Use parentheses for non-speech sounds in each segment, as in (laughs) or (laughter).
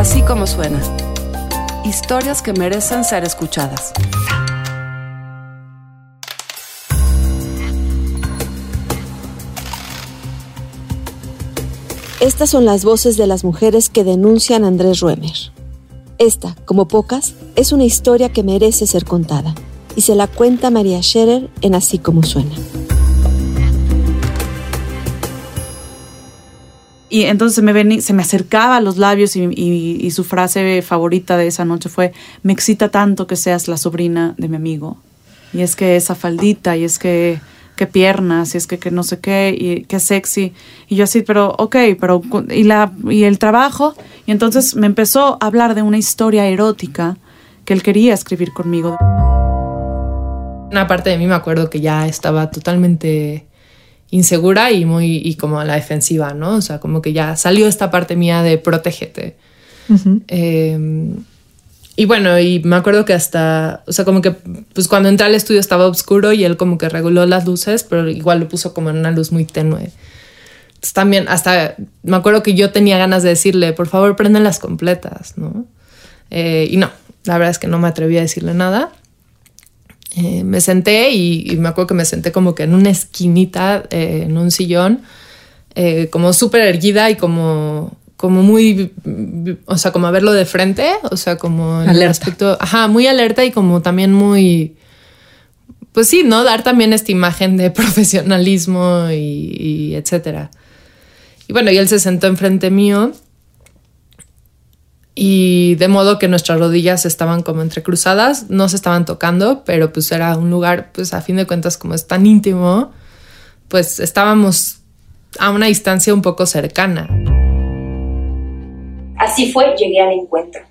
Así como suena. Historias que merecen ser escuchadas. Estas son las voces de las mujeres que denuncian a Andrés Ruemer. Esta, como pocas, es una historia que merece ser contada y se la cuenta María Scherer en Así como suena. Y entonces se me, se me acercaba a los labios y, su frase favorita de esa noche fue, me excita tanto que seas la sobrina de mi amigo. Y es que esa faldita, y es que qué piernas, y es que, que no sé qué, y qué sexy. Y yo así, pero ok, pero y, la, y el trabajo. Y entonces me empezó a hablar de una historia erótica que él quería escribir conmigo. Una parte de mí me acuerdo que ya estaba totalmente insegura y muy y como a la defensiva, ¿no? O sea, como que ya salió esta parte mía de protégete. Em, y bueno, y me acuerdo que hasta, o sea, como que pues cuando entré al estudio estaba oscuro y él como que reguló las luces, pero igual lo puso como en una luz muy tenue. Entonces también hasta me acuerdo que yo tenía ganas de decirle, por favor, prenden las completas, ¿no? Eh, y no, la verdad es que no me atreví a decirle nada. Eh, me senté y, me acuerdo que me senté como que en una esquinita, eh, en un sillón, eh, como súper erguida y como, como muy, o sea, como a verlo de frente, o sea, como en el aspecto, ajá, muy alerta y como también muy, pues sí, ¿no? Dar también esta imagen de (laughs) profesionalismo y, y etcétera. Y bueno, y él se sentó enfrente mío y de modo que nuestras rodillas estaban como entrecruzadas, no se estaban tocando, pero pues era un lugar, pues a fin de cuentas como es tan íntimo, pues estábamos a una distancia un poco cercana. Así fue, llegué al encuentro,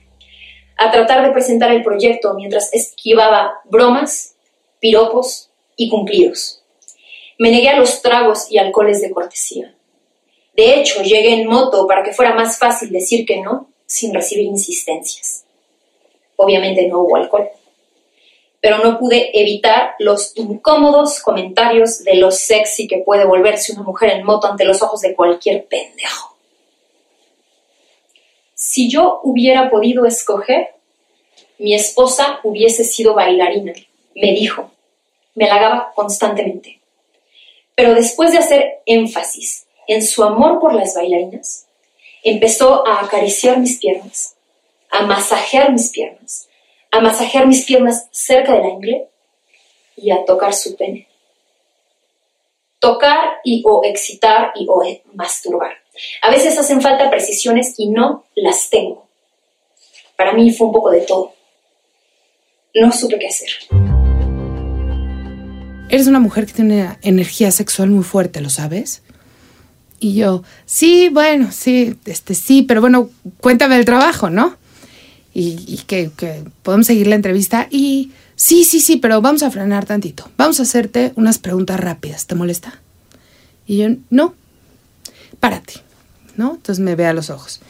a tratar de presentar el proyecto mientras esquivaba bromas, piropos y cumplidos. Me negué a los tragos y alcoholes de cortesía. De hecho, llegué en moto para que fuera más fácil decir que no sin recibir insistencias. Obviamente no hubo alcohol, pero no pude evitar los incómodos comentarios de lo sexy que puede volverse una mujer en moto ante los ojos de cualquier pendejo. Si yo hubiera podido escoger, mi esposa hubiese sido bailarina, me dijo. Me halagaba constantemente. Pero después de hacer énfasis en su amor por las bailarinas, empezó a acariciar mis piernas, a masajear mis piernas, a masajear mis piernas cerca de la ingle y a tocar su pene. Tocar y o excitar y o masturbar. A veces hacen falta precisiones y no las tengo. Para mí fue un poco de todo. No supe qué hacer. Eres una mujer que tiene energía sexual muy fuerte, ¿lo sabes? Y yo, sí, bueno, sí, este, sí, pero bueno, cuéntame el trabajo, ¿no? Y, que, podemos seguir la entrevista. Y sí, sí, sí, pero vamos a frenar tantito. Vamos a hacerte unas preguntas rápidas. ¿Te molesta? Y yo, no, párate, ¿no? Entonces me ve a los ojos.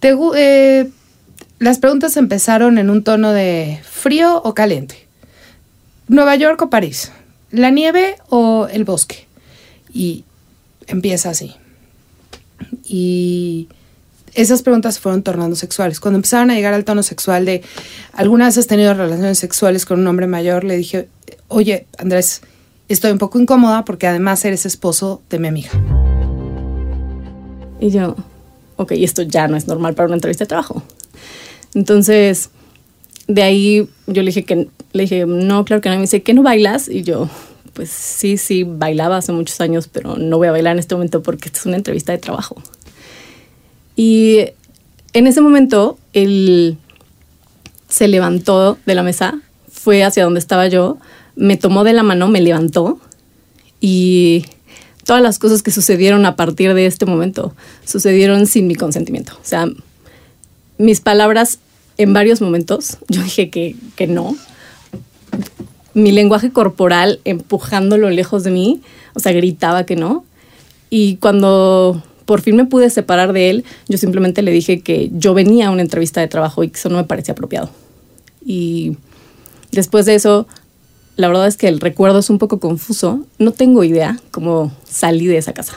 Te, eh, las preguntas empezaron en un tono de frío o caliente. Nueva York o París. La nieve o el bosque. Y empieza así. Y esas preguntas fueron tornando sexuales. Cuando empezaron a llegar al tono sexual de, ¿alguna vez has tenido relaciones sexuales con un hombre mayor? Le dije, oye, Andrés, estoy un poco incómoda porque además eres esposo de mi amiga. Y yo, ok, esto ya no es normal para una entrevista de trabajo. Entonces, de ahí yo le dije que, le dije, no, claro que no. Me dice, ¿qué no bailas? Y yo, pues sí, sí, bailaba hace muchos años, pero no voy a bailar en este momento porque esta es una entrevista de trabajo. Y en ese momento él se levantó de la mesa, fue hacia donde estaba yo, me tomó de la mano, me levantó y todas las cosas que sucedieron a partir de este momento sucedieron sin mi consentimiento. O sea, mis palabras en varios momentos, yo dije que, que no, mi lenguaje corporal empujándolo lejos de mí, o sea, gritaba que no. Y cuando por fin me pude separar de él, yo simplemente le dije que yo venía a una entrevista de trabajo y que eso no me parecía apropiado. Y después de eso, la verdad es que el recuerdo es un poco confuso. No tengo idea cómo salí de esa casa.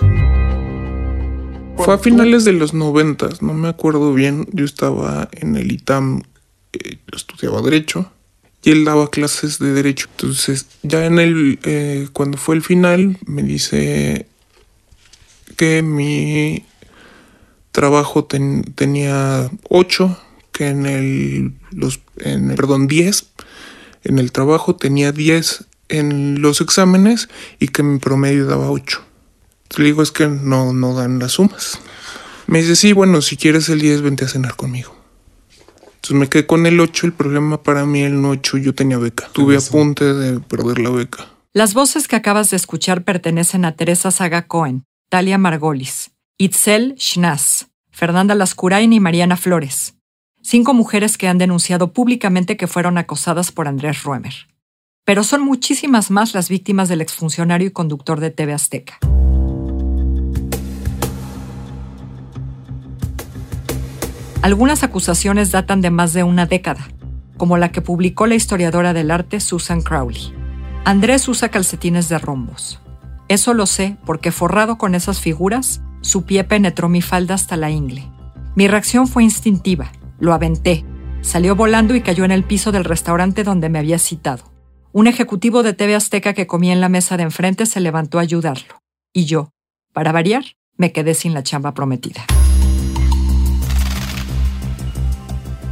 Fue a finales de los noventas, no me acuerdo bien. Yo estaba en el ITAM, eh, estudiaba Derecho y él daba clases de Derecho. Entonces, ya en el, eh, cuando fue el final, me dice que mi trabajo tenía 8, que en el, los, en perdón, 10, en el trabajo tenía 10 en los exámenes y que mi promedio daba 8. Le digo, es que no, no dan las sumas. Me dice, sí, bueno, si quieres el 10, vente a cenar conmigo. Entonces me quedé con el 8, el problema para mí el 8, yo tenía beca. Tuve a punto de perder la beca. Las voces que acabas de escuchar pertenecen a Teresa Saga Cohen, Talia Margolis, Itzel Schnaz, Fernanda Lascurain y Mariana Flores. Cinco mujeres que han denunciado públicamente que fueron acosadas por Andrés Ruemer. Pero son muchísimas más las víctimas del exfuncionario y conductor de TV Azteca. Algunas acusaciones datan de más de una década, como la que publicó la historiadora del arte Susan Crowley. Andrés usa calcetines de rombos. Eso lo sé porque forrado con esas figuras, su pie penetró mi falda hasta la ingle. Mi reacción fue instintiva. Lo aventé. Salió volando y cayó en el piso del restaurante donde me había citado. Un ejecutivo de TV Azteca que comía en la mesa de enfrente se levantó a ayudarlo. Y yo, para variar, me quedé sin la chamba prometida.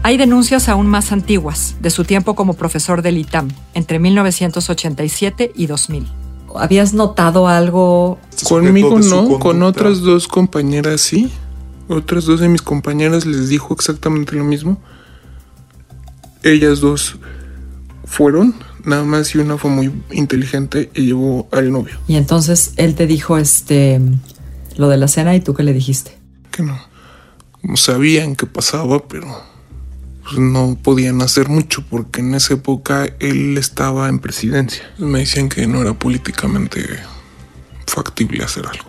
Hay denuncias aún más antiguas, de su tiempo como profesor del ITAM, entre 1987 y 2000. ¿Habías notado algo? Conmigo no, con otras dos compañeras sí. Otras dos de mis compañeras les dijo exactamente lo mismo. Ellas dos fueron, nada más y una fue muy inteligente y llevó al novio. Y entonces él te dijo este lo de la cena y tú qué le dijiste? Que no. No sabían qué pasaba, pero pues, no podían hacer mucho porque en esa época él estaba en presidencia. Me decían que no era políticamente factible hacer algo.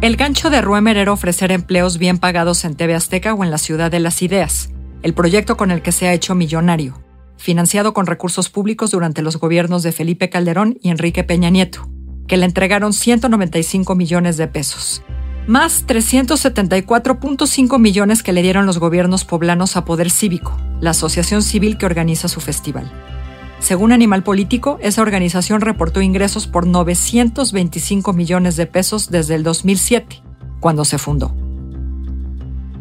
El gancho de Ruemer era ofrecer empleos bien pagados en TV Azteca o en la Ciudad de las Ideas, el proyecto con el que se ha hecho millonario, financiado con recursos públicos durante los gobiernos de Felipe Calderón y Enrique Peña Nieto, que le entregaron 195 millones de pesos más 374.5 millones que le dieron los gobiernos poblanos a Poder Cívico, la asociación civil que organiza su festival. Según Animal Político, esa organización reportó ingresos por 925 millones de pesos desde el 2007, cuando se fundó.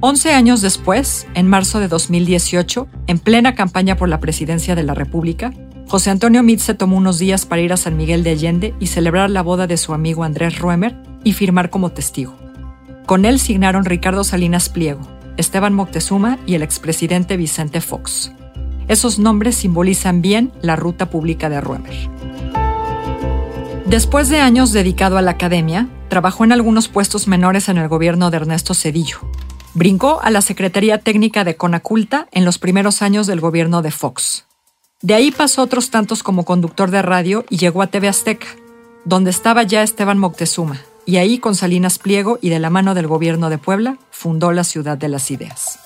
Once años después, en marzo de 2018, en plena campaña por la presidencia de la República, José Antonio Meade se tomó unos días para ir a San Miguel de Allende y celebrar la boda de su amigo Andrés Ruemer y firmar como testigo. Con él signaron Ricardo Salinas Pliego, Esteban Moctezuma y el expresidente Vicente Fox. Esos nombres simbolizan bien la ruta pública de Ruemer. Después de años dedicado a la academia, trabajó en algunos puestos menores en el gobierno de Ernesto Cedillo. Brincó a la Secretaría Técnica de Conaculta en los primeros años del gobierno de Fox. De ahí pasó otros tantos como conductor de radio y llegó a TV Azteca, donde estaba ya Esteban Moctezuma, y ahí con Salinas Pliego y de la mano del gobierno de Puebla fundó la Ciudad de las Ideas.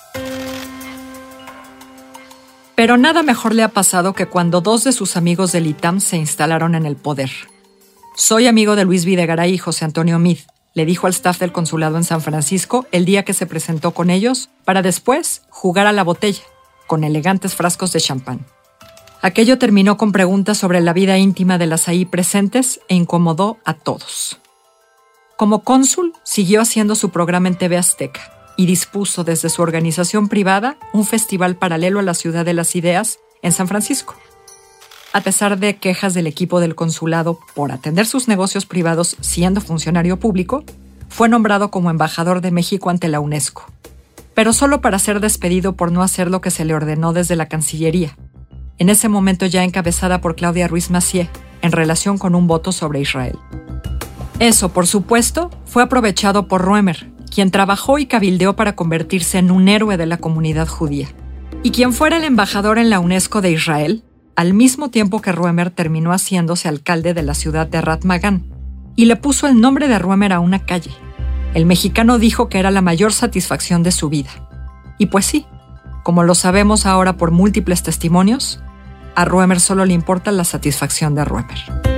Pero nada mejor le ha pasado que cuando dos de sus amigos del ITAM se instalaron en el poder. Soy amigo de Luis Videgaray y José Antonio Mid, le dijo al staff del consulado en San Francisco el día que se presentó con ellos, para después jugar a la botella, con elegantes frascos de champán. Aquello terminó con preguntas sobre la vida íntima de las ahí presentes e incomodó a todos. Como cónsul, siguió haciendo su programa en TV Azteca y dispuso desde su organización privada un festival paralelo a la Ciudad de las Ideas en San Francisco. A pesar de quejas del equipo del consulado por atender sus negocios privados siendo funcionario público, fue nombrado como embajador de México ante la UNESCO, pero solo para ser despedido por no hacer lo que se le ordenó desde la Cancillería, en ese momento ya encabezada por Claudia Ruiz Macié, en relación con un voto sobre Israel. Eso, por supuesto, fue aprovechado por Roemer, quien trabajó y cabildeó para convertirse en un héroe de la comunidad judía, y quien fuera el embajador en la UNESCO de Israel, al mismo tiempo que Roemer terminó haciéndose alcalde de la ciudad de Ratmagan, y le puso el nombre de Roemer a una calle. El mexicano dijo que era la mayor satisfacción de su vida. Y pues sí, como lo sabemos ahora por múltiples testimonios, a Roemer solo le importa la satisfacción de Roemer.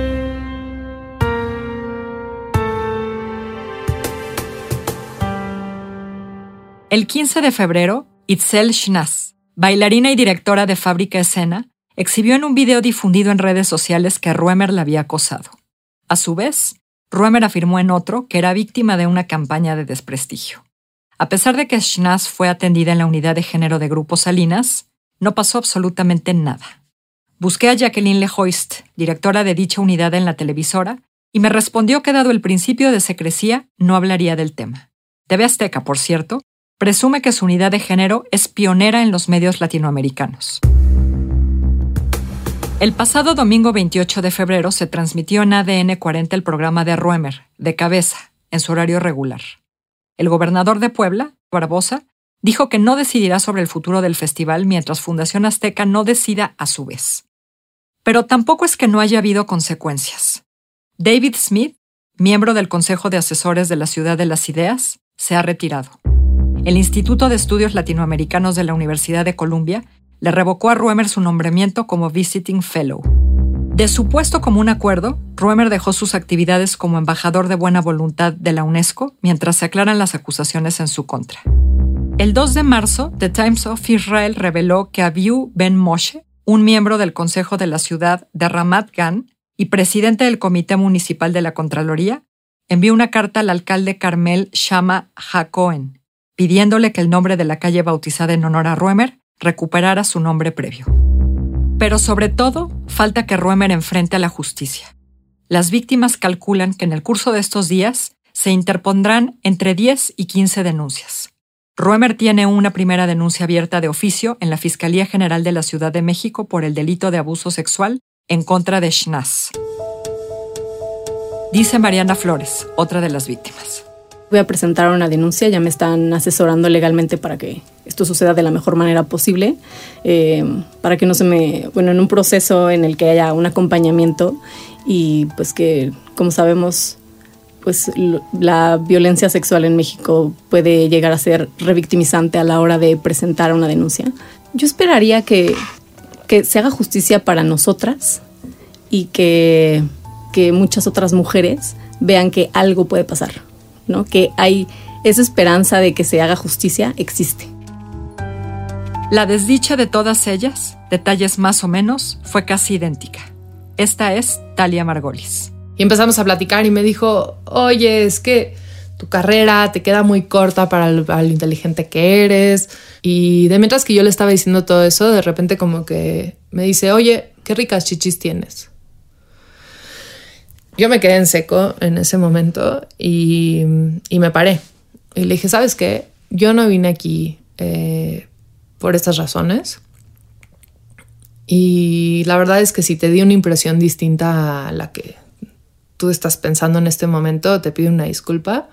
El 15 de febrero, Itzel Schnaz, bailarina y directora de Fábrica Escena, exhibió en un video difundido en redes sociales que Ruemer la había acosado. A su vez, Ruemer afirmó en otro que era víctima de una campaña de desprestigio. A pesar de que Schnaz fue atendida en la unidad de género de Grupo Salinas, no pasó absolutamente nada. Busqué a Jacqueline Lehoist, directora de dicha unidad en la televisora, y me respondió que dado el principio de secrecía, no hablaría del tema. TV Azteca, por cierto, presume que su unidad de género es pionera en los medios latinoamericanos. El pasado domingo 28 de febrero se transmitió en ADN 40 el programa de Ruemer, de cabeza, en su horario regular. El gobernador de Puebla, Barbosa, dijo que no decidirá sobre el futuro del festival mientras Fundación Azteca no decida a su vez. Pero tampoco es que no haya habido consecuencias. David Smith, miembro del Consejo de Asesores de la Ciudad de las Ideas, se ha retirado. El Instituto de Estudios Latinoamericanos de la Universidad de Columbia le revocó a Ruemer su nombramiento como Visiting Fellow. De su puesto como un acuerdo, Ruemer dejó sus actividades como embajador de buena voluntad de la UNESCO mientras se aclaran las acusaciones en su contra. El 2 de marzo, The Times of Israel reveló que Abiu Ben Moshe, un miembro del Consejo de la Ciudad de Ramat Gan y presidente del Comité Municipal de la Contraloría, envió una carta al alcalde Carmel Shama Hakohen, pidiéndole que el nombre de la calle bautizada en honor a Ruemer recuperara su nombre previo. Pero sobre todo, falta que Ruemer enfrente a la justicia. Las víctimas calculan que en el curso de estos días se interpondrán entre 10 y 15 denuncias. Ruemer tiene una primera denuncia abierta de oficio en la Fiscalía General de la Ciudad de México por el delito de abuso sexual en contra de Schnaz. Dice Mariana Flores, otra de las víctimas voy a presentar una denuncia, ya me están asesorando legalmente para que esto suceda de la mejor manera posible, eh, para que no se me, bueno, en un proceso en el que haya un acompañamiento y pues que, como sabemos, pues la violencia sexual en México puede llegar a ser revictimizante a la hora de presentar una denuncia. Yo esperaría que, que se haga justicia para nosotras y que, que muchas otras mujeres vean que algo puede pasar. ¿No? Que hay esa esperanza de que se haga justicia existe. La desdicha de todas ellas, detalles más o menos, fue casi idéntica. Esta es Talia Margolis. Y empezamos a platicar y me dijo, oye, es que tu carrera te queda muy corta para lo, inteligente que eres. Y de mientras que yo le estaba diciendo todo eso, de repente como que me dice, oye, qué ricas chichis tienes. Yo me quedé en seco en ese momento y, me paré. Y le dije, ¿sabes qué? Yo no vine aquí eh, por estas razones. Y la verdad es que si te di una impresión distinta a la que tú estás pensando en este momento, te pido una disculpa,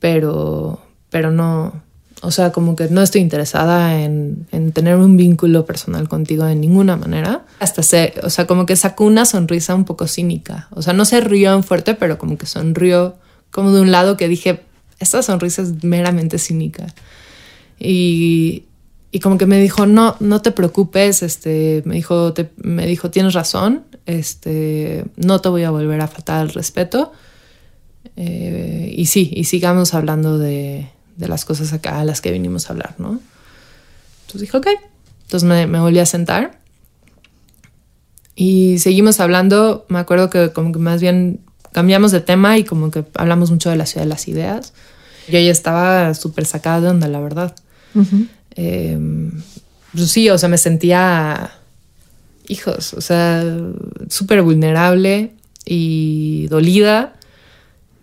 pero, pero no, o sea, como que no estoy interesada en, tener un vínculo personal contigo de ninguna manera. Hasta se, o sea, como que sacó una sonrisa un poco cínica. O sea, no se rió en fuerte, pero como que sonrió como de un lado que dije, esta sonrisa es meramente cínica. Y, y como que me dijo, no, no te preocupes, este, me dijo, me dijo, tienes razón, este, no te voy a volver a faltar el respeto. Eh, y sí, y sigamos hablando de, de las cosas acá a las que vinimos a hablar, ¿no? Entonces dije, ok. Entonces me, me volví a sentar y seguimos hablando. Me acuerdo que como que más bien cambiamos de tema y como que hablamos mucho de la ciudad de las ideas. Yo ya estaba súper sacada de onda, la verdad. Em, pues sí, o sea, me sentía, hijos, o sea, súper vulnerable y dolida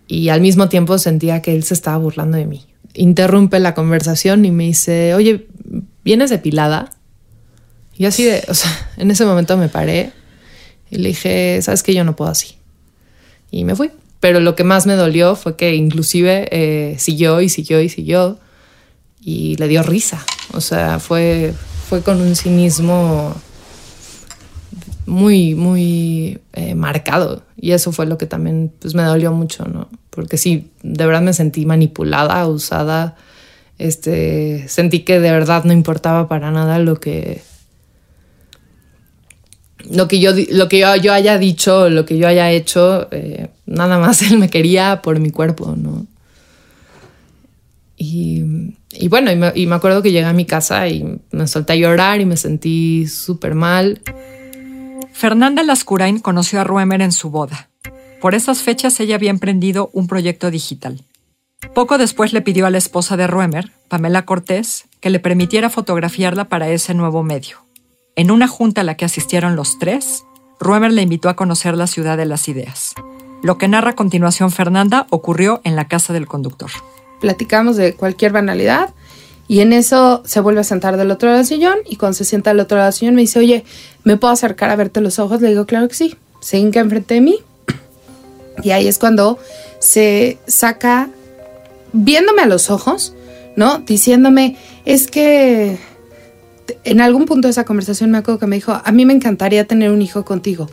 y al mismo tiempo sentía que él se estaba burlando de mí interrumpe la conversación y me dice, oye, ¿vienes depilada? Y así de, o sea, (laughs) en ese momento me paré y le dije, sabes que yo no puedo así. Y me fui. Pero lo que más me dolió fue que inclusive eh, siguió y siguió y siguió y le dio risa. O sea, fue, fue con un cinismo muy, muy eh, marcado. Y eso fue lo que también pues, me dolió mucho, ¿no? Porque sí, de verdad me sentí manipulada, usada. Este, sentí que de verdad no importaba para nada lo que lo que yo lo que yo, haya dicho lo que yo haya hecho eh, nada más (laughs) él me quería por mi cuerpo no Y, y bueno, y me, y me acuerdo que llegué a mi casa y me solté a llorar y me sentí súper mal. Fernanda Lascurain conoció a Ruemer en su boda. Por esas fechas ella había emprendido un proyecto digital. Poco después le pidió a la esposa de Ruemer, Pamela Cortés, que le permitiera fotografiarla para ese nuevo medio. En una junta a la que asistieron los tres, Ruemer le invitó a conocer la ciudad de las ideas. Lo que narra a continuación Fernanda ocurrió en la casa del conductor platicamos de cualquier banalidad y en eso se vuelve a sentar del otro lado del sillón y cuando se sienta del otro lado del sillón me dice, oye, ¿me puedo acercar a verte los ojos? Le digo, claro que sí. Se hinca enfrente de mí (clears throat) y ahí es cuando se saca, viéndome a los ojos, ¿no? Diciéndome, es que en algún punto de esa conversación me acuerdo que me dijo, a mí me encantaría tener un hijo contigo.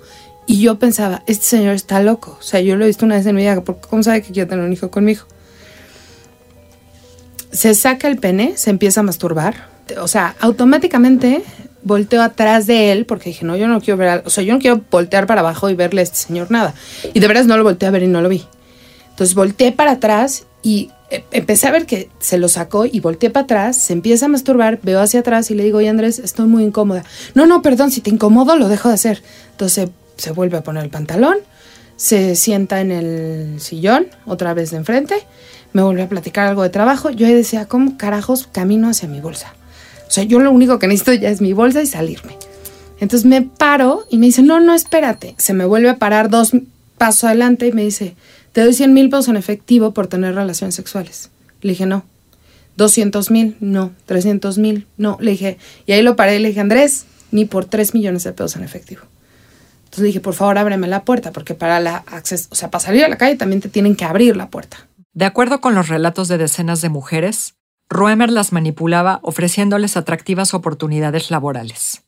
Y yo pensaba, este señor está loco. O sea, yo lo he visto una vez en mi vida, ¿cómo sabe que quiero tener un hijo conmigo? Se saca el pene, se empieza a masturbar. O sea, automáticamente volteo atrás de él porque dije, no, yo no quiero ver, o sea, yo no quiero voltear para abajo y verle a este señor nada. Y de veras no lo volteé a ver y no lo vi. Entonces volteé para atrás y eh, empecé a ver que se lo sacó y volteé para atrás, se empieza a masturbar, veo hacia atrás y le digo, oye Andrés, estoy muy incómoda. No, no, perdón, si te incomodo lo dejo de hacer. Entonces se vuelve a poner el pantalón, se sienta en el sillón, otra vez de enfrente, me volvió a platicar algo de trabajo. Yo ahí decía, ¿cómo carajos camino hacia mi bolsa? O sea, yo lo único que necesito ya es mi bolsa y salirme. Entonces me paro y me dice, no, no, espérate. Se me vuelve a parar dos pasos adelante y me dice, te doy 100 mil pesos en efectivo por tener relaciones sexuales. Le dije, no. 200 mil, no. 300 mil, no. Le dije, y ahí lo paré y le dije, Andrés, ni por 3 millones de pesos en efectivo. Entonces le dije, por favor, ábreme la puerta, porque para la acceso, o sea, para salir a la calle también te tienen que abrir la puerta. De acuerdo con los relatos de decenas de mujeres, Roemer las manipulaba ofreciéndoles atractivas oportunidades laborales.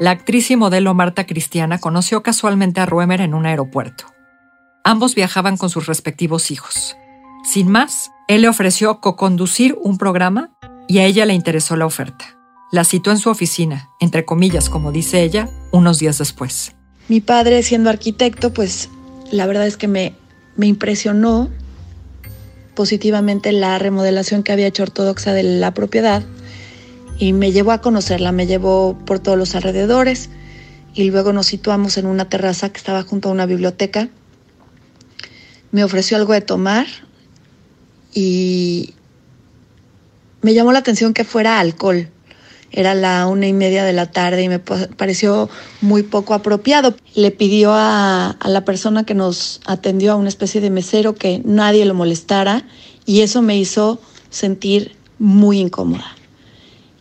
La actriz y modelo Marta Cristiana conoció casualmente a Roemer en un aeropuerto. Ambos viajaban con sus respectivos hijos. Sin más, él le ofreció co-conducir un programa y a ella le interesó la oferta. La citó en su oficina, entre comillas, como dice ella, unos días después. Mi padre, siendo arquitecto, pues la verdad es que me, me impresionó positivamente la remodelación que había hecho Ortodoxa de la propiedad y me llevó a conocerla, me llevó por todos los alrededores y luego nos situamos en una terraza que estaba junto a una biblioteca. Me ofreció algo de tomar y me llamó la atención que fuera alcohol. Era la una y media de la tarde y me pareció muy poco apropiado. Le pidió a, a, la persona que nos atendió, a una especie de mesero, que nadie lo molestara y eso me hizo sentir muy incómoda.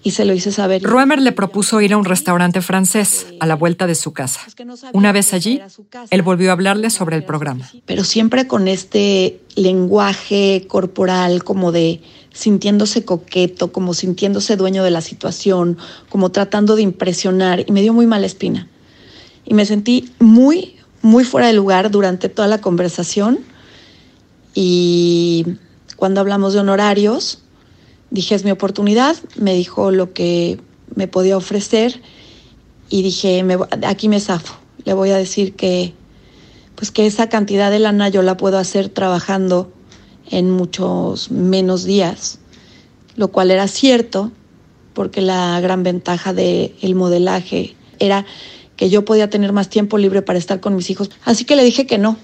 Y se lo hice saber. Ruemer le propuso ir a un restaurante francés a la vuelta de su casa. Una vez allí, él volvió a hablarle sobre el programa. Pero siempre con este lenguaje corporal como de sintiéndose coqueto, como sintiéndose dueño de la situación, como tratando de impresionar y me dio muy mala espina. Y me sentí muy, muy fuera de lugar durante toda la conversación y cuando hablamos de honorarios, dije es mi oportunidad, me dijo lo que me podía ofrecer y dije aquí me zafo, le voy a decir que pues que esa cantidad de lana yo la puedo hacer trabajando en muchos menos días, lo cual era cierto, porque la gran ventaja del el modelaje era que yo podía tener más tiempo libre para estar con mis hijos. Así que le dije que no.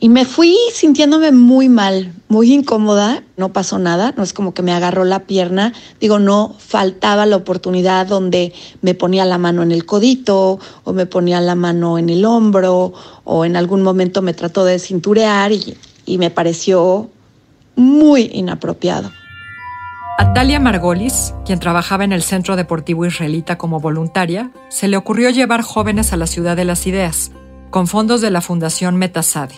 Y me fui sintiéndome muy mal, muy incómoda. No pasó nada, no es como que me agarró la pierna. Digo, no faltaba la oportunidad donde me ponía la mano en el codito o me ponía la mano en el hombro o en algún momento me trató de cinturear y me pareció muy inapropiado. A Talia Margolis, quien trabajaba en el Centro Deportivo Israelita como voluntaria, se le ocurrió llevar jóvenes a la Ciudad de las Ideas, con fondos de la Fundación Metasade.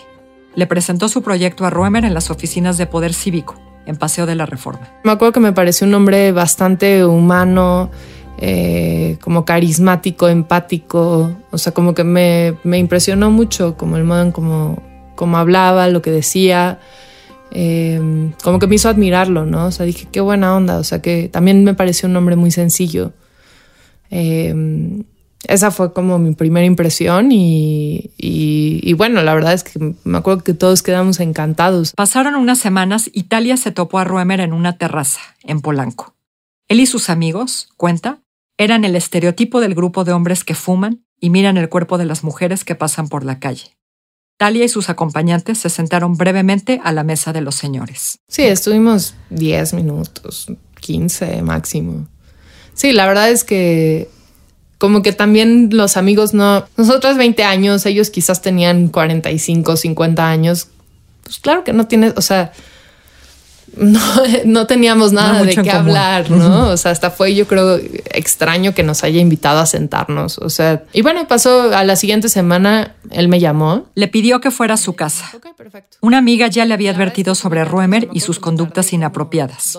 Le presentó su proyecto a Ruemer en las oficinas de Poder Cívico, en Paseo de la Reforma. Me acuerdo que me pareció un hombre bastante humano, eh, como carismático, empático, o sea, como que me, me impresionó mucho como el modo en cómo, cómo hablaba, lo que decía. Eh, como que me hizo admirarlo, ¿no? O sea, dije, qué buena onda, o sea, que también me pareció un hombre muy sencillo. Eh, esa fue como mi primera impresión y, y, y, bueno, la verdad es que me acuerdo que todos quedamos encantados. Pasaron unas semanas y Talia se topó a Ruemer en una terraza, en Polanco. Él y sus amigos, cuenta, eran el estereotipo del grupo de hombres que fuman y miran el cuerpo de las mujeres que pasan por la calle. Talia y sus acompañantes se sentaron brevemente a la mesa de los señores. Sí, estuvimos 10 minutos, 15 máximo. Sí, la verdad es que como que también los amigos no, nosotros 20 años, ellos quizás tenían 45, 50 años, pues claro que no tienes, o sea, no, (laughs) no teníamos nada de qué hablar, ¿no? O sea, hasta fue yo creo extraño que nos haya invitado a sentarnos, o sea, y bueno, pasó a la siguiente semana, él me llamó. Le pidió que fuera a su casa. Una amiga ya le había advertido sobre Ruemer y sus conductas inapropiadas.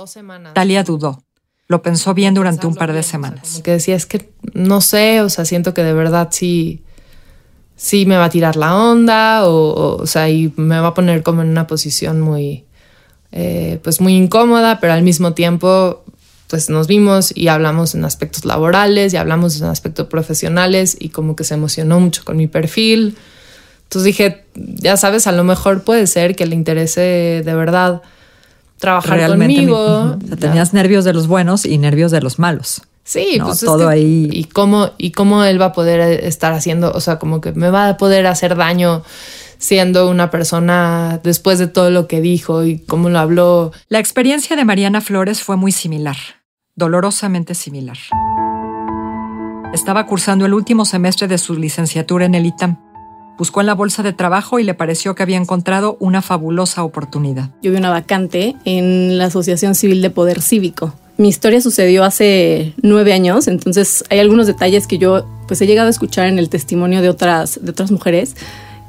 Talia dudó. Lo pensó bien durante un par de semanas. que decía, es que no sé, o sea, siento que de verdad sí, sí me va a tirar la onda, o, o, sea, y me va a poner como en una posición muy, eh, pues muy incómoda, pero al mismo tiempo, pues nos vimos y hablamos en aspectos laborales y hablamos en aspectos profesionales y como que se emocionó mucho con mi perfil. Entonces dije, ya sabes, a lo mejor puede ser que le interese de verdad trabajar Realmente conmigo. mi- o sea, tenías nervios de los buenos y nervios de los malos. Sí, No, pues es todo que- ahí. Y cómo, y cómo él va a poder estar haciendo, o sea, como que me va a poder hacer daño siendo una persona después de todo lo que dijo y cómo lo habló. La experiencia de Mariana Flores fue muy similar, dolorosamente similar. Estaba cursando el último semestre de su licenciatura en el ITAM. Buscó en la bolsa de trabajo y le pareció que había encontrado una fabulosa oportunidad. Yo vi una vacante en la Asociación Civil de Poder Cívico. Mi historia sucedió hace nueve años, entonces hay algunos detalles que yo pues he llegado a escuchar en el testimonio de otras, de otras mujeres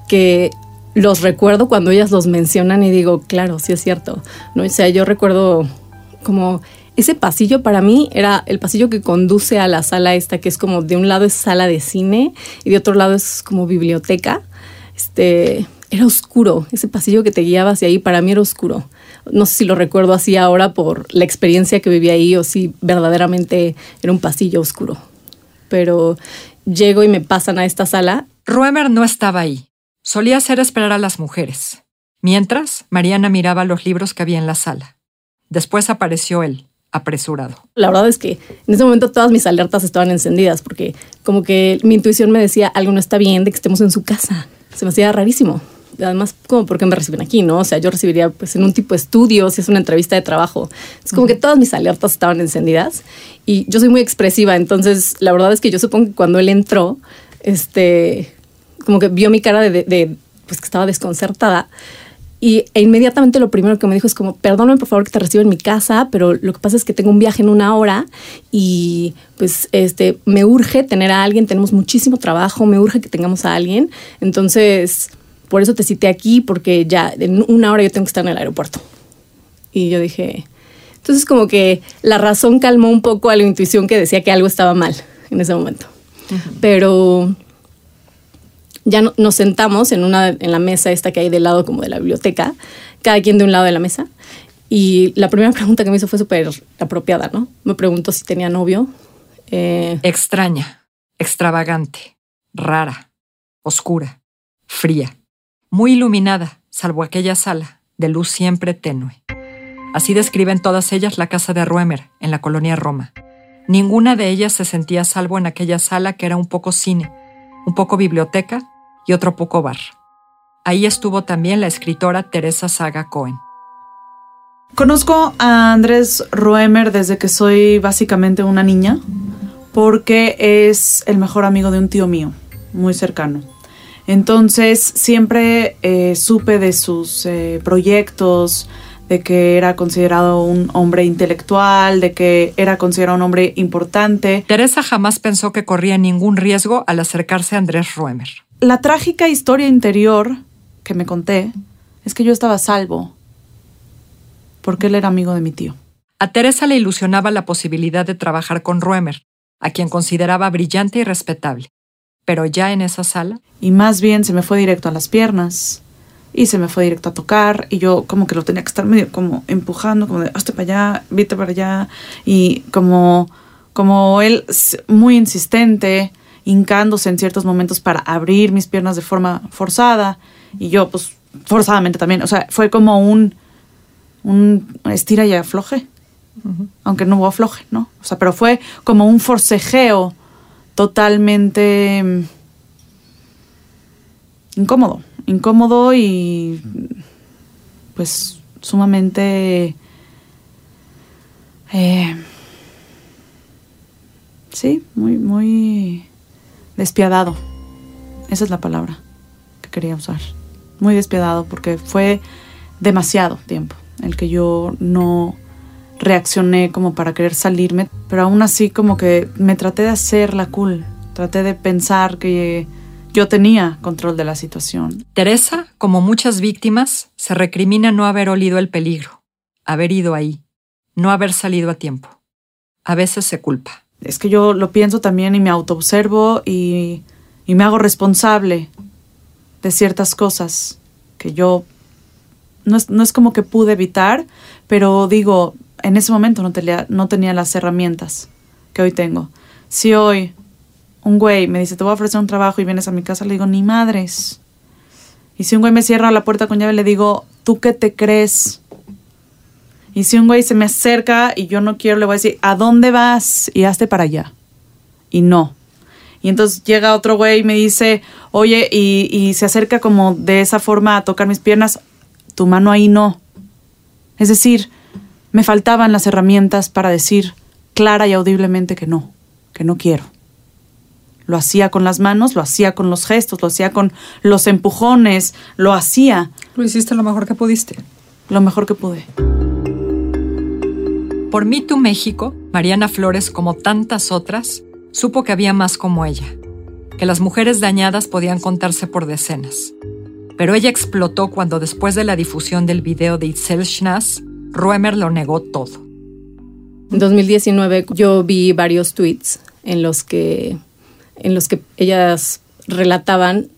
que los recuerdo cuando ellas los mencionan y digo, claro, sí es cierto. ¿no? O sea, yo recuerdo como ese pasillo para mí era el pasillo que conduce a la sala esta, que es como de un lado es sala de cine y de otro lado es como biblioteca. Este, era oscuro, ese pasillo que te guiaba hacia ahí para mí era oscuro. No sé si lo recuerdo así ahora por la experiencia que viví ahí o si verdaderamente era un pasillo oscuro. Pero llego y me pasan a esta sala Ruemer no estaba ahí. Solía hacer esperar a las mujeres. Mientras, Mariana miraba los libros que había en la sala. Después apareció él, apresurado. La verdad es que en ese momento todas mis alertas estaban encendidas porque como que mi intuición me decía algo no está bien de que estemos en su casa. Se me hacía rarísimo. Además, como por qué me reciben aquí, ¿no? O sea, yo recibiría pues en un tipo de estudio, si es una entrevista de trabajo. Es como que todas mis alertas estaban encendidas y yo soy muy expresiva, entonces la verdad es que yo supongo que cuando él entró, este, como que vio mi cara de, de- de, pues que estaba desconcertada y e inmediatamente lo primero que me dijo es como, perdóname por favor que te recibo en mi casa, pero lo que pasa es que tengo un viaje en una hora y pues este, me urge tener a alguien, tenemos muchísimo trabajo, me urge que tengamos a alguien. Entonces, por eso te cité aquí, porque ya en una hora yo tengo que estar en el aeropuerto. Y yo dije, entonces como que la razón calmó un poco a la intuición que decía que algo estaba mal en ese momento. Pero ya no- nos sentamos en, una, en la mesa esta que hay del lado como de la biblioteca, cada quien de un lado de la mesa. Y la primera (laughs) pregunta que me hizo fue súper apropiada, ¿no? Me preguntó si tenía novio. Eh, Extraña, extravagante, rara, oscura, fría, muy iluminada, salvo aquella sala, de luz siempre tenue. Así describen todas ellas la casa de Ruemer, en la colonia Roma. Ninguna de ellas se sentía salvo en aquella sala que era un poco cine, un poco biblioteca y otro poco bar. Ahí estuvo también la escritora Teresa Saga Cohen. Conozco a Andrés Roemer desde que soy básicamente una niña, porque es el mejor amigo de un tío mío, muy cercano. Entonces siempre eh, supe de sus eh, proyectos, de que era considerado un hombre intelectual, de que era considerado un hombre importante. Teresa jamás pensó que corría ningún riesgo al acercarse a Andrés Ruemer. La trágica historia interior que me conté es que yo estaba a salvo, porque él era amigo de mi tío. A Teresa le ilusionaba la posibilidad de trabajar con Ruemer, a quien consideraba brillante y respetable. Pero ya en esa sala, y más bien se me fue directo a las piernas y se me fue directo a tocar y yo como que lo tenía que estar medio como empujando como de hazte para allá vete para allá y como como él muy insistente hincándose en ciertos momentos para abrir mis piernas de forma forzada. Y yo pues forzadamente también, o sea, fue como un, un estira y afloje, aunque no hubo afloje, ¿no? O sea, pero fue como un forcejeo totalmente mm, incómodo, incómodo y pues sumamente... Eh, sí, muy, muy despiadado. Esa es la palabra que quería usar. Muy despiadado porque fue demasiado tiempo el que yo no reaccioné como para querer salirme, pero aún así como que me traté de hacer la cool, traté de pensar que yo tenía control de la situación. Teresa, como muchas víctimas, se recrimina no haber olido el peligro, haber ido ahí, no haber salido a tiempo. A veces se culpa. Es que yo lo pienso también y me autoobservo y, y me hago responsable de ciertas cosas que yo no es, no es como que pude evitar, pero digo, en ese momento no tenía, no tenía las herramientas que hoy tengo. Si hoy un güey me dice, te voy a ofrecer un trabajo y vienes a mi casa, le digo, ni madres. Y si un güey me cierra la puerta con llave, le digo, ¿tú qué te crees? Y si un güey se me acerca y yo no quiero, le voy a decir, ¿a dónde vas? Y hazte para allá. Y no. Y entonces llega otro güey y me dice, oye, y, y se acerca como de esa forma a tocar mis piernas, tu mano ahí no. Es decir, me faltaban las herramientas para decir clara y audiblemente que no, que no quiero. Lo hacía con las manos, lo hacía con los gestos, lo hacía con los empujones, lo hacía. Lo hiciste lo mejor que pudiste. Lo mejor que pude. Por Me Too México, Mariana Flores, como tantas otras, supo que había más como ella, que las mujeres dañadas podían contarse por decenas. Pero ella explotó cuando después de la difusión del video de Itzel Schnaz, Ruemer lo negó todo. En 2019 yo vi varios tweets en los que, en los que ellas relataban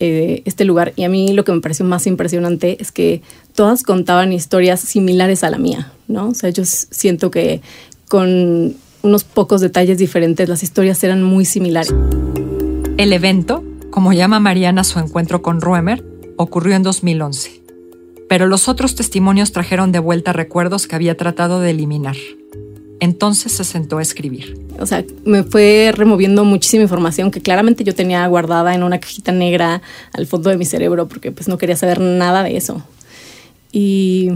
eh, este lugar y a mí lo que me pareció más impresionante es que todas contaban historias similares a la mía, ¿no? O sea, yo siento que con unos pocos detalles diferentes las historias eran muy similares. El evento, como llama Mariana su encuentro con Ruemer, ocurrió en 2011 pero los otros testimonios trajeron de vuelta recuerdos que había tratado de eliminar. Entonces se sentó a escribir. O sea, me fue removiendo muchísima información que claramente yo tenía guardada en una cajita negra al fondo de mi cerebro porque pues no quería saber nada de eso. Y,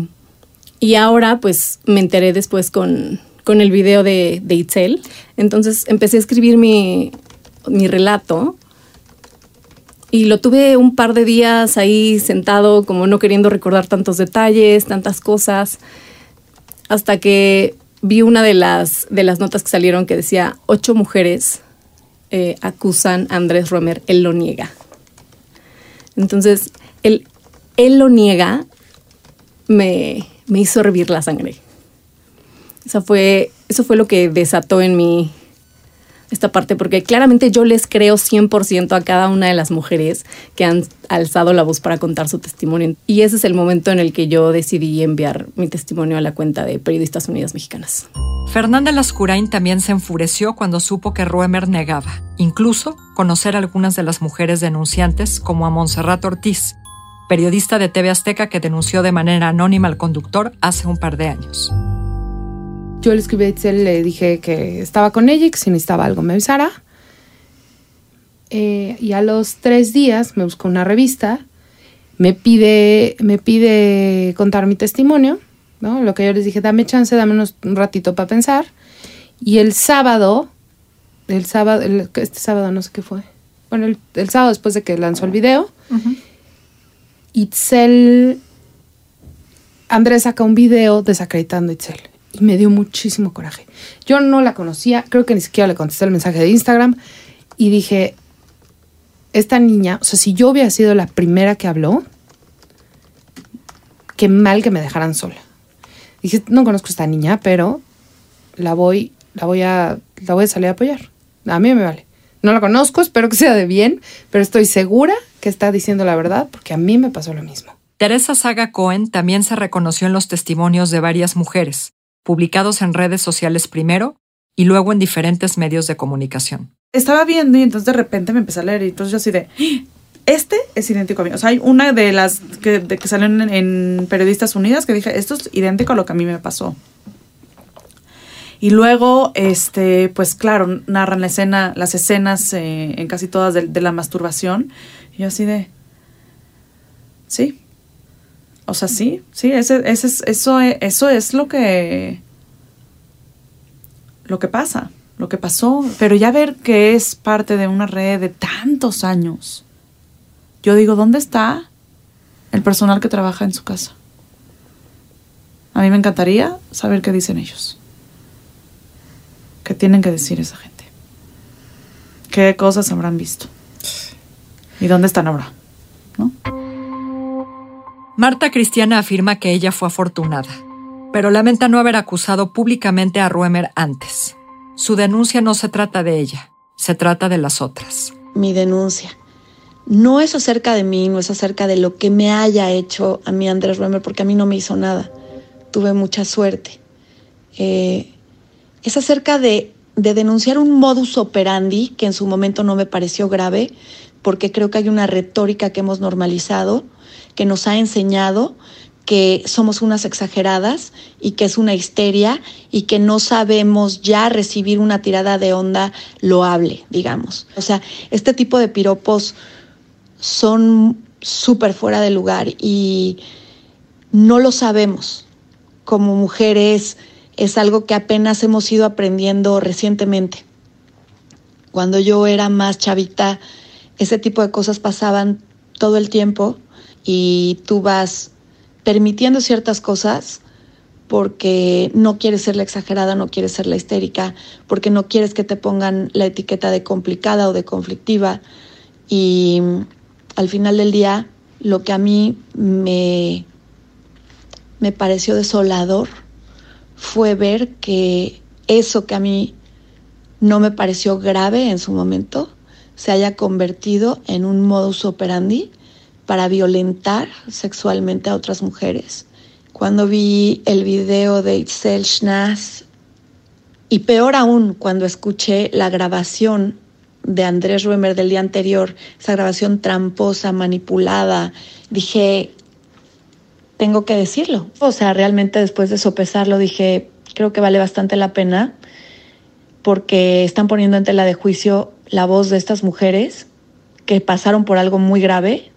y ahora pues me enteré después con, con el video de, de Itzel. Entonces empecé a escribir mi, mi relato y lo tuve un par de días ahí sentado, como no queriendo recordar tantos detalles, tantas cosas, hasta que vi una de las, de las notas que salieron que decía, ocho mujeres eh, acusan a Andrés Romer, él lo niega. Entonces, él, él lo niega, me, me hizo hervir la sangre. Esa fue, eso fue lo que desató en mí esta parte, porque claramente yo les creo 100% a cada una de las mujeres que han alzado la voz para contar su testimonio. Y ese es el momento en el que yo decidí enviar mi testimonio a la cuenta de Periodistas Unidas Mexicanas. Fernanda Lascurain también se enfureció cuando supo que Ruemer negaba, incluso conocer a algunas de las mujeres denunciantes, como a Montserrat Ortiz, periodista de TV Azteca que denunció de manera anónima al conductor hace un par de años. Yo le escribí a Itzel, le dije que estaba con ella y que si necesitaba algo me avisara. Eh, y a los tres días me buscó una revista, me pide, me pide contar mi testimonio, ¿no? Lo que yo les dije, dame chance, dame unos, un ratito para pensar. Y el sábado, el sábado, este sábado no sé qué fue. Bueno, el, el, sábado después de que lanzó el video. Itzel, Andrés saca un video desacreditando a Itzel y me dio muchísimo coraje. Yo no la conocía, creo que ni siquiera le contesté el mensaje de Instagram y dije, esta niña, o sea, si yo hubiera sido la primera que habló, qué mal que me dejaran sola. Dije, no conozco a esta niña, pero la voy, la voy a, la voy a salir a apoyar. A mí me vale. No la conozco, espero que sea de bien, pero estoy segura que está diciendo la verdad porque a mí me pasó lo mismo. Teresa Saga Cohen también se reconoció en los testimonios de varias mujeres, publicados en redes sociales primero y luego en diferentes medios de comunicación. Estaba viendo y entonces de repente me empecé a leer y entonces yo así de, este es idéntico a mí. O sea, hay una de las que, de que salen en, en Periodistas Unidas que dije, esto es idéntico a lo que a mí me pasó. Y luego, este, pues claro, narran la escena, las escenas eh, en casi todas de, la masturbación. Y yo así de, sí. O sea, sí, sí, ese, ese es, eso, eso es lo que, lo que pasa, lo que pasó. Pero ya ver que es parte de una red de tantos años, yo digo, ¿dónde está el personal que trabaja en su casa? A mí me encantaría saber qué dicen ellos. ¿Qué tienen que decir esa gente? ¿Qué cosas habrán visto? ¿Y dónde están ahora? Marta Cristiana afirma que ella fue afortunada, pero lamenta no haber acusado públicamente a Ruemer antes. Su denuncia no se trata de ella, se trata de las otras. Mi denuncia no es acerca de mí, no es acerca de lo que me haya hecho a mí Andrés Ruemer, porque a mí no me hizo nada. Tuve mucha suerte. Eh, es acerca de, de denunciar un modus operandi que en su momento no me pareció grave, porque creo que hay una retórica que hemos normalizado, que nos ha enseñado que somos unas exageradas y que es una histeria y que no sabemos ya recibir una tirada de onda loable, digamos. O sea, este tipo de piropos son súper fuera de lugar y no lo sabemos. Como mujeres es algo que apenas hemos ido aprendiendo recientemente. Cuando yo era más chavita, ese tipo de cosas pasaban todo el tiempo y tú vas permitiendo ciertas cosas porque no quieres ser la exagerada, no quieres ser la histérica, porque no quieres que te pongan la etiqueta de complicada o de conflictiva. Y al final del día, lo que a mí me, me pareció desolador fue ver que eso que a mí no me pareció grave en su momento se haya convertido en un modus operandi para violentar sexualmente a otras mujeres. Cuando vi el video de Itzel Schnaz, y peor aún cuando escuché la grabación de Andrés Ruemer del día anterior, esa grabación tramposa, manipulada, dije, tengo que decirlo. O sea, realmente después de sopesarlo dije, creo que vale bastante la pena porque están poniendo en tela de juicio la voz de estas mujeres que pasaron por algo muy grave,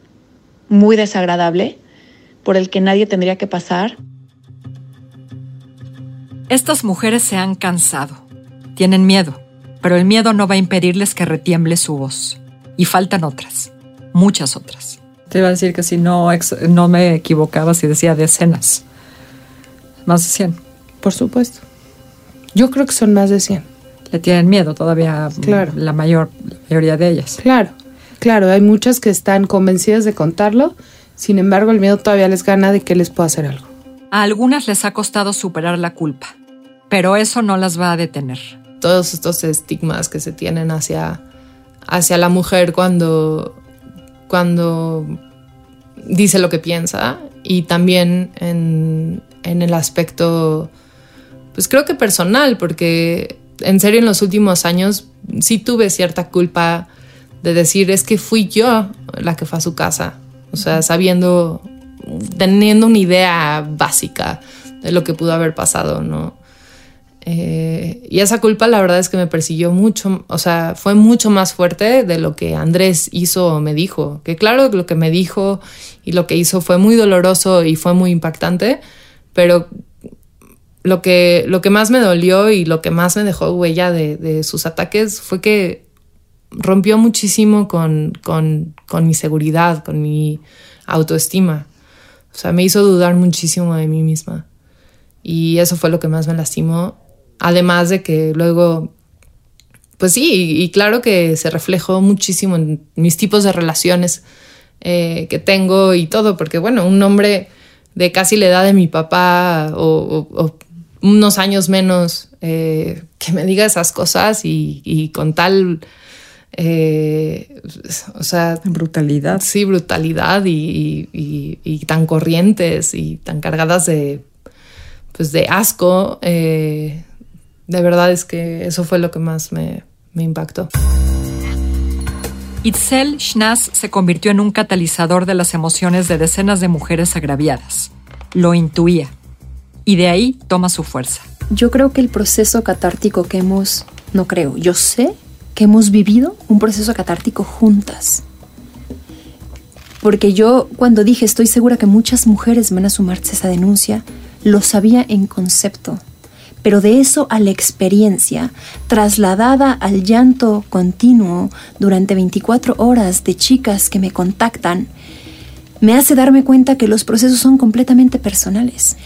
muy desagradable, por el que nadie tendría que pasar. Estas mujeres se han cansado, tienen miedo, pero el miedo no va a impedirles que retiemble su voz. Y faltan otras, muchas otras. Te iba a decir que si no, ex- no me equivocaba si decía decenas. Más de 100. Por supuesto. Yo creo que son más de 100. Le tienen miedo todavía mm, Claro. la, mayor, la mayoría de ellas. Claro, claro, hay muchas que están convencidas de contarlo, sin embargo el miedo todavía les gana de que les pueda hacer algo. A algunas les ha costado superar la culpa, pero eso no las va a detener. todos estos estigmas que se tienen hacia, hacia la mujer cuando, cuando dice lo que piensa y también en, en el aspecto, pues creo que personal, porque en serio en los últimos años sí tuve cierta culpa de decir es que fui yo la que fue a su casa, o sea, sabiendo, teniendo una idea básica de lo que pudo haber pasado, ¿no? Eh, y esa culpa la verdad es que me persiguió mucho, o sea, fue mucho más fuerte de lo que Andrés hizo o me dijo. Que claro, lo que me dijo y lo que hizo fue muy doloroso y fue muy impactante, pero lo que, lo que más me dolió y lo que más me dejó huella de, de sus ataques fue que rompió muchísimo con, con, con mi seguridad, con mi autoestima. O sea, me hizo dudar muchísimo de mí misma. Y eso fue lo que más me lastimó. Además de que luego, pues sí, y, y claro que se reflejó muchísimo en mis tipos de relaciones eh, que tengo y todo, porque bueno, un hombre de casi la edad de mi papá o, o- o unos años menos eh, que me diga esas cosas y, y con tal, eh, o sea, Brutalidad. sí, brutalidad y, y- y tan corrientes y tan cargadas de, pues de asco, eh, de verdad es que eso fue lo que más me, me impactó. Itzel Schnaz se convirtió en un catalizador de las emociones de decenas de mujeres agraviadas. Lo intuía. Y de ahí toma su fuerza. Yo creo que el proceso catártico que hemos, no creo, yo sé que hemos vivido un proceso catártico juntas. Porque yo cuando dije estoy segura que muchas mujeres van a sumarse a esa denuncia, lo sabía en concepto pero de eso a la experiencia, trasladada al llanto continuo durante 24 horas de chicas que me contactan, me hace darme cuenta que los procesos son completamente personales.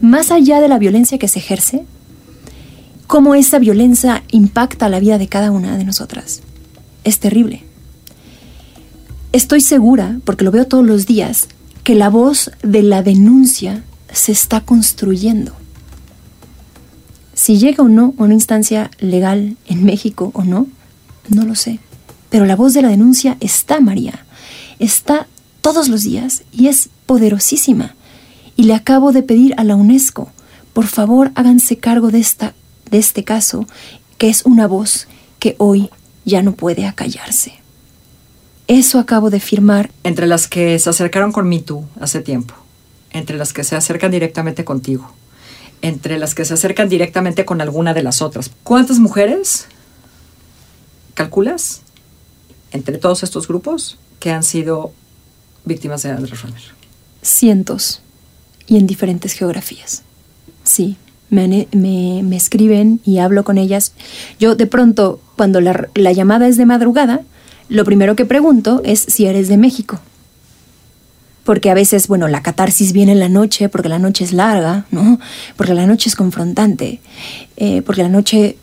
Más allá de la violencia que se ejerce, cómo esa violencia impacta la vida de cada una de nosotras. Es terrible. Estoy segura, porque lo veo todos los días, que la voz de la denuncia se está construyendo si llega o no a una instancia legal en México o no, no lo sé. Pero la voz de la denuncia está, María. Está todos los días y es poderosísima. Y le acabo de pedir a la UNESCO, por favor háganse cargo de, esta, de este caso, que es una voz que hoy ya no puede acallarse. Eso acabo de firmar. Entre las que se acercaron con tú hace tiempo, entre las que se acercan directamente contigo, entre las que se acercan directamente con alguna de las otras. ¿Cuántas mujeres calculas entre todos estos grupos que han sido víctimas de Andrés Romer? Cientos y en diferentes geografías. Sí, me, me, escriben y hablo con ellas. Yo de pronto, cuando la, la llamada es de madrugada, lo primero que pregunto es si eres de México porque a veces, bueno, la catarsis viene en la noche, porque la noche es larga, ¿no? Porque la noche es confrontante, eh, porque la noche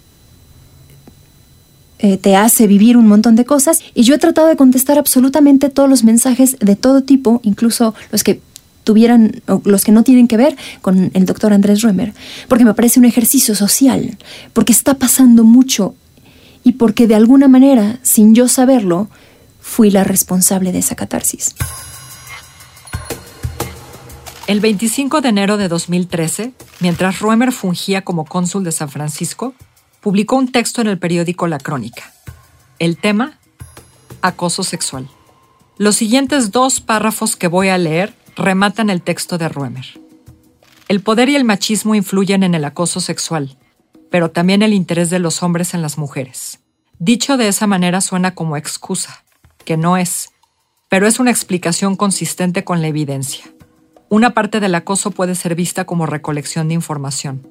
eh, te hace vivir un montón de cosas. Y yo he tratado de contestar absolutamente todos los mensajes de todo tipo, incluso los que tuvieran, o los que no tienen que ver con el doctor Andrés Römer, porque me parece un ejercicio social, porque está pasando mucho y porque de alguna manera, sin yo saberlo, fui la responsable de esa catarsis. El 25 de enero de 2013, mientras Roemer fungía como cónsul de San Francisco, publicó un texto en el periódico La Crónica. El tema, acoso sexual. Los siguientes dos párrafos que voy a leer rematan el texto de Roemer. El poder y el machismo influyen en el acoso sexual, pero también el interés de los hombres en las mujeres. Dicho de esa manera suena como excusa, que no es, pero es una explicación consistente con la evidencia. Una parte del acoso puede ser vista como recolección de información.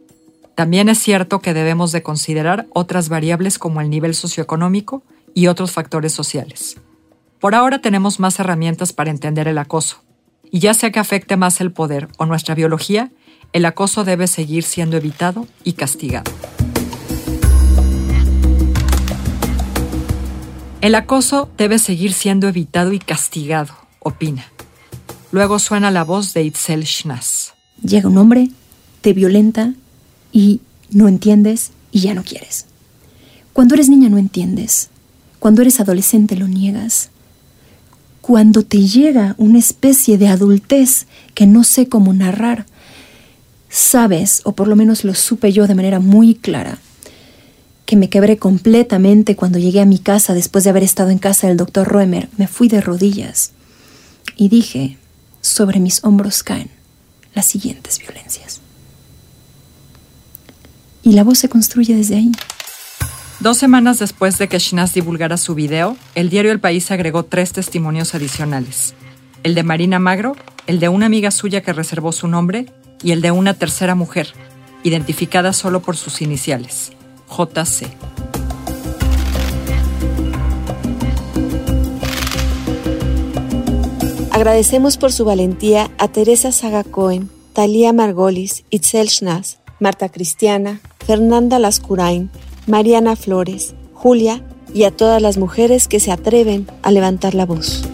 También es cierto que debemos de considerar otras variables como el nivel socioeconómico y otros factores sociales. Por ahora tenemos más herramientas para entender el acoso, y ya sea que afecte más el poder o nuestra biología, el acoso debe seguir siendo evitado y castigado. El acoso debe seguir siendo evitado y castigado, opina. Luego suena la voz de Itzel Schnaz. Llega un hombre, te violenta y no entiendes y ya no quieres. Cuando eres niña no entiendes. Cuando eres adolescente lo niegas. Cuando te llega una especie de adultez que no sé cómo narrar, sabes, o por lo menos lo supe yo de manera muy clara, que me quebré completamente cuando llegué a mi casa después de haber estado en casa del doctor Roemer. Me fui de rodillas y dije, sobre mis hombros caen las siguientes violencias. Y la voz se construye desde ahí. Dos semanas después de que Shinaz divulgara su video, el diario El País agregó tres testimonios adicionales. El de Marina Magro, el de una amiga suya que reservó su nombre y el de una tercera mujer, identificada solo por sus iniciales, JC. Agradecemos por su valentía a Teresa Saga Cohen, Talía Margolis, Itzel Schnaz, Marta Cristiana, Fernanda Lascurain, Mariana Flores, Julia y a todas las mujeres que se atreven a levantar la voz.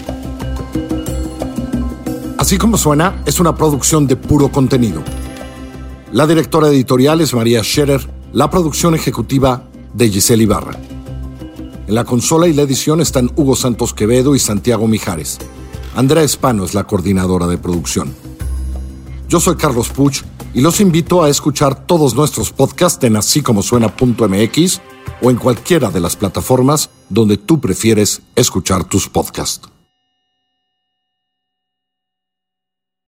Así como suena, es una producción de puro contenido. La directora editorial es María Scherer, la producción ejecutiva de Giselle Ibarra. En la consola y la edición están Hugo Santos Quevedo y Santiago Mijares. Andrea Espano es la coordinadora de producción. Yo soy Carlos Puch y los invito a escuchar todos nuestros podcasts en así como suena.mx o en cualquiera de las plataformas donde tú prefieres escuchar tus podcasts.